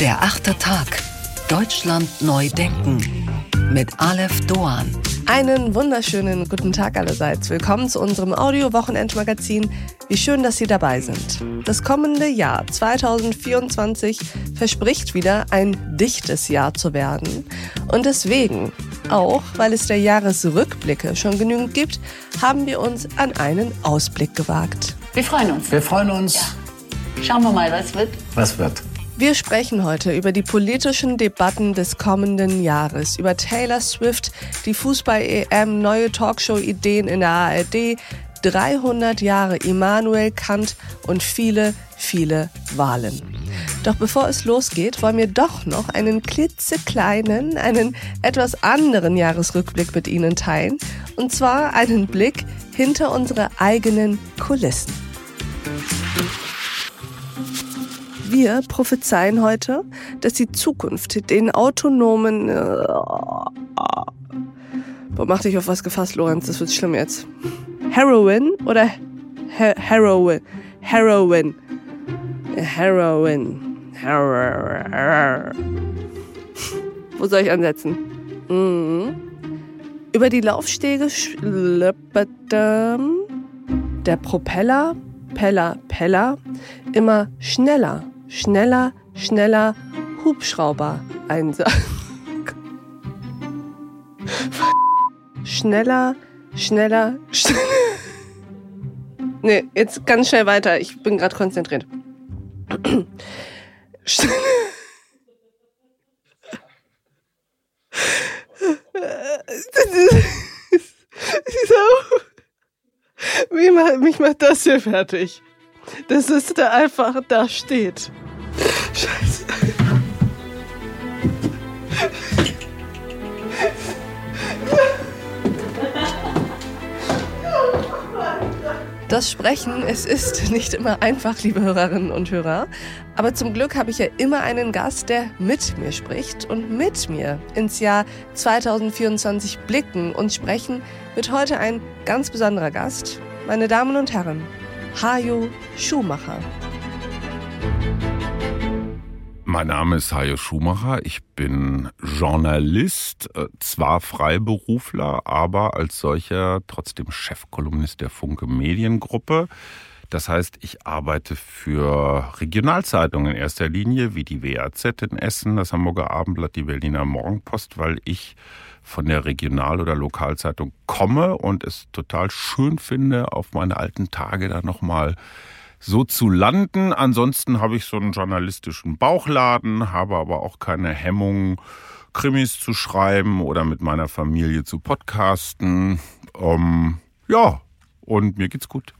Der achte Tag. Deutschland neu denken. Mit Aleph Doan. Einen wunderschönen guten Tag allerseits. Willkommen zu unserem Audio-Wochenendmagazin. Wie schön, dass Sie dabei sind. Das kommende Jahr 2024 verspricht wieder ein dichtes Jahr zu werden. Und deswegen, auch weil es der Jahresrückblicke schon genügend gibt, haben wir uns an einen Ausblick gewagt. Wir freuen uns. Wir freuen uns. Ja. Schauen wir mal, was wird. Was wird? Wir sprechen heute über die politischen Debatten des kommenden Jahres, über Taylor Swift, die Fußball-EM, neue Talkshow-Ideen in der ARD, 300 Jahre Immanuel Kant und viele, viele Wahlen. Doch bevor es losgeht, wollen wir doch noch einen klitzekleinen, einen etwas anderen Jahresrückblick mit Ihnen teilen. Und zwar einen Blick hinter unsere eigenen Kulissen. Wir prophezeien heute, dass die Zukunft den autonomen... Äh, Boah, mach dich auf was gefasst, Lorenz, das wird schlimm jetzt. Heroin oder He Heroin? Heroin. Heroin. Heroin. Wo soll ich ansetzen? Mhm. Über die Laufstege schleppert der Propeller, Peller, Peller, immer schneller schneller, schneller Hubschrauber Einsatz. schneller, schneller, schneller. Nee, jetzt ganz schnell weiter. Ich bin gerade konzentriert. mich macht das hier fertig dass es da einfach da steht. Scheiße. Das Sprechen, es ist nicht immer einfach, liebe Hörerinnen und Hörer. Aber zum Glück habe ich ja immer einen Gast, der mit mir spricht. Und mit mir ins Jahr 2024 blicken und sprechen wird heute ein ganz besonderer Gast. Meine Damen und Herren, Hajo Schumacher. Mein Name ist Hajo Schumacher. Ich bin Journalist, äh, zwar Freiberufler, aber als solcher trotzdem Chefkolumnist der Funke Mediengruppe. Das heißt, ich arbeite für Regionalzeitungen in erster Linie, wie die WAZ in Essen, das Hamburger Abendblatt, die Berliner Morgenpost, weil ich von der Regional- oder Lokalzeitung komme und es total schön finde, auf meine alten Tage da nochmal so zu landen. Ansonsten habe ich so einen journalistischen Bauchladen, habe aber auch keine Hemmung, Krimis zu schreiben oder mit meiner Familie zu podcasten. Ähm, ja, und mir geht's gut.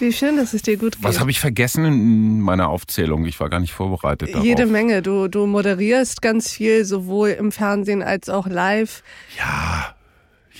Wie schön, dass es dir gut geht. Was habe ich vergessen in meiner Aufzählung? Ich war gar nicht vorbereitet darauf. Jede Menge. Du, du moderierst ganz viel, sowohl im Fernsehen als auch live. Ja,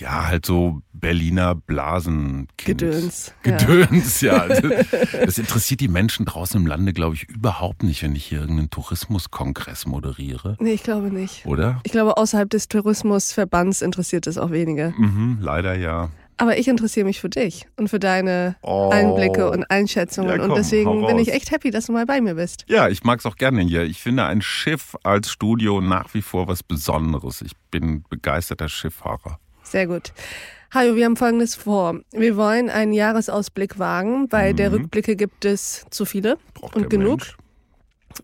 ja, halt so Berliner Blasen. Gedöns. Gedöns, ja. ja. Das interessiert die Menschen draußen im Lande, glaube ich, überhaupt nicht, wenn ich hier irgendeinen Tourismuskongress moderiere. Nee, ich glaube nicht. Oder? Ich glaube, außerhalb des Tourismusverbands interessiert es auch wenige. Mhm, leider ja. Aber ich interessiere mich für dich und für deine oh. Einblicke und Einschätzungen. Ja, komm, und deswegen bin ich echt happy, dass du mal bei mir bist. Ja, ich mag es auch gerne hier. Ich finde ein Schiff als Studio nach wie vor was Besonderes. Ich bin begeisterter Schifffahrer. Sehr gut. Hajo, wir haben Folgendes vor. Wir wollen einen Jahresausblick wagen, weil mhm. der Rückblicke gibt es zu viele Braucht und genug. Mensch.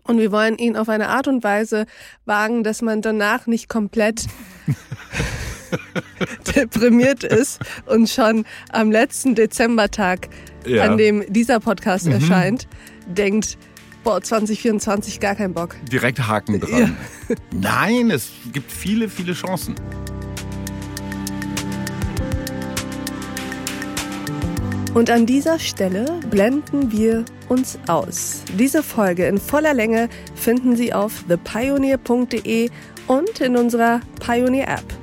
Und wir wollen ihn auf eine Art und Weise wagen, dass man danach nicht komplett deprimiert ist und schon am letzten Dezembertag, ja. an dem dieser Podcast mhm. erscheint, denkt, boah, 2024 gar kein Bock. Direkt Haken dran. Ja. Nein, es gibt viele, viele Chancen. Und an dieser Stelle blenden wir uns aus. Diese Folge in voller Länge finden Sie auf thepioneer.de und in unserer Pioneer App.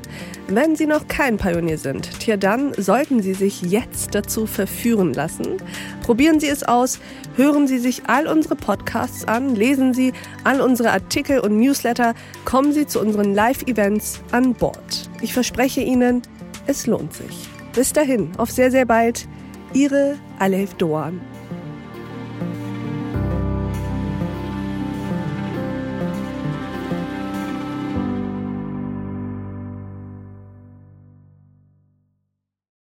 Wenn Sie noch kein Pionier sind, tja, dann sollten Sie sich jetzt dazu verführen lassen. Probieren Sie es aus, hören Sie sich all unsere Podcasts an, lesen Sie all unsere Artikel und Newsletter, kommen Sie zu unseren Live-Events an Bord. Ich verspreche Ihnen, es lohnt sich. Bis dahin, auf sehr, sehr bald. Ihre Alef Doan.